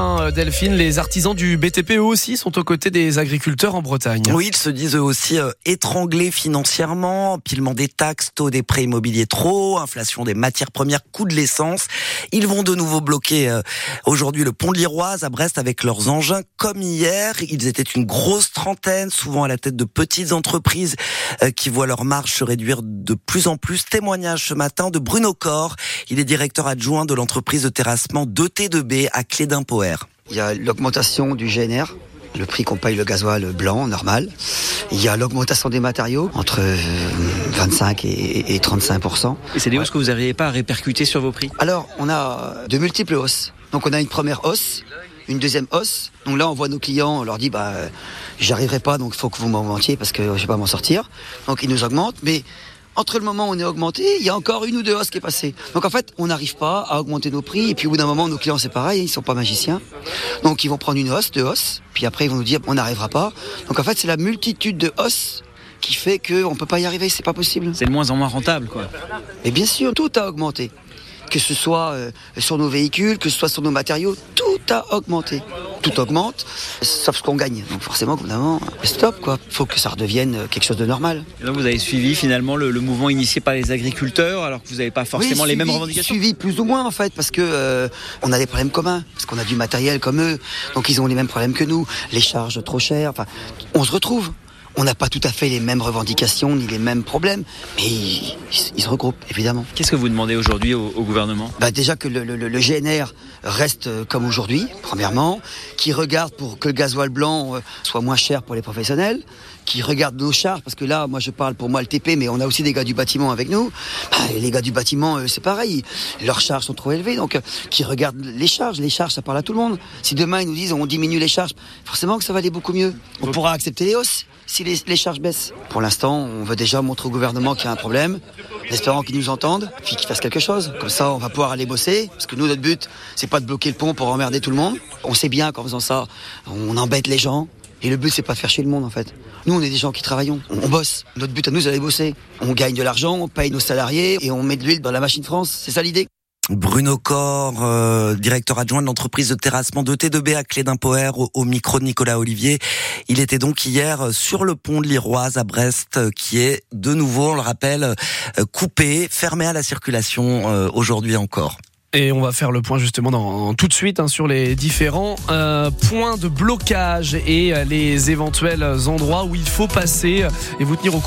hein, Delphine. Les artisans du BTP eux aussi sont aux côtés des agriculteurs en Bretagne. Oui, ils se disent eux aussi euh, étranglés financièrement, pilement des taxes, taux des prêts immobiliers trop, inflation des matières premières, coût de l'essence. Ils vont de nouveau bloquer euh, aujourd'hui le pont de l'Iroise à Brest avec leurs engins comme hier. Ils étaient une grosse trentaine, souvent à la tête de petites entreprises euh, qui voient leur marge se réduire de plus en plus. Témoignage ce matin de Bruno Cor. Il est directeur adjoint de l'entreprise de terrassement d'ET2B à Clé d'Impoer. Il y a l'augmentation du GNR, le prix qu'on paye le gasoil blanc normal. Il y a l'augmentation des matériaux entre 25 et 35% Et c'est des hausses que vous n'arrivez pas à répercuter sur vos prix? Alors, on a de multiples hausses. Donc on a une première hausse, une deuxième hausse. Donc là, on voit nos clients, on leur dit, bah, j'arriverai pas, donc il faut que vous m'augmentiez parce que je vais pas m'en sortir. Donc ils nous augmentent, mais entre le moment où on est augmenté, il y a encore une ou deux hausses qui est passée. Donc en fait, on n'arrive pas à augmenter nos prix. Et puis au bout d'un moment, nos clients, c'est pareil, ils sont pas magiciens. Donc ils vont prendre une hausse, deux hausses. Puis après, ils vont nous dire, on n'arrivera pas. Donc en fait, c'est la multitude de hausses qui fait qu'on ne peut pas y arriver, c'est pas possible. C'est de moins en moins rentable, quoi. Mais bien sûr, tout a augmenté. Que ce soit euh, sur nos véhicules, que ce soit sur nos matériaux, tout a augmenté tout augmente, sauf ce qu'on gagne. Donc forcément, évidemment, stop quoi. Faut que ça redevienne quelque chose de normal. Et donc vous avez suivi finalement le, mouvement initié par les agriculteurs, alors que vous n'avez pas forcément les mêmes revendications? Suivi plus ou moins en fait, parce que euh, on a des problèmes communs, parce qu'on a du matériel comme eux, donc ils ont les mêmes problèmes que nous, les charges trop chères. Enfin, on se retrouve. On n'a pas tout à fait les mêmes revendications ni les mêmes problèmes, mais ils, se regroupent, évidemment. Qu'est-ce que vous demandez aujourd'hui au, gouvernement? Bah Déjà que le, le, GNR reste euh, comme aujourd'hui, premièrement, qui regarde pour que le gasoil blanc euh, soit moins cher pour les professionnels, qui regarde nos charges, parce que là, moi je parle pour moi le TP, mais on a aussi des gars du bâtiment avec nous. Bah, les gars du bâtiment, c'est pareil, leurs charges sont trop élevées, donc euh, qui regardent les charges. Les charges, ça parle à tout le monde. Si demain ils nous disent on diminue les charges, forcément que ça va aller beaucoup mieux. On pourra accepter les hausses si les, charges baissent. Pour l'instant, on veut déjà montrer au gouvernement qu'il y a un problème, espérant qu'ils nous entendent, puis qu'ils fassent quelque chose. Comme ça, on va pouvoir aller bosser, parce que nous, notre but, c'est pas de bloquer le pont pour emmerder tout le monde. On sait bien qu'en faisant ça, on embête les gens. Et le but, c'est pas de faire chier le monde, en fait. Nous, on est des gens qui travaillons. On, bosse. Notre but à nous, c'est d'aller bosser. On gagne de l'argent, on paye nos salariés et on met de l'huile dans la machine France. C'est ça l'idée. Bruno Cor, euh, directeur adjoint de l'entreprise de terrassement de T2B à Clé d'Impoer, au, au, micro de Nicolas Olivier. Il était donc hier sur le pont de l'Iroise à Brest, qui est de nouveau, on le rappelle, euh, coupé, fermé à la circulation euh, aujourd'hui encore. Et on va faire le point justement dans, tout de suite hein, sur les différents euh, points de blocage et les éventuels endroits où il faut passer et vous tenir au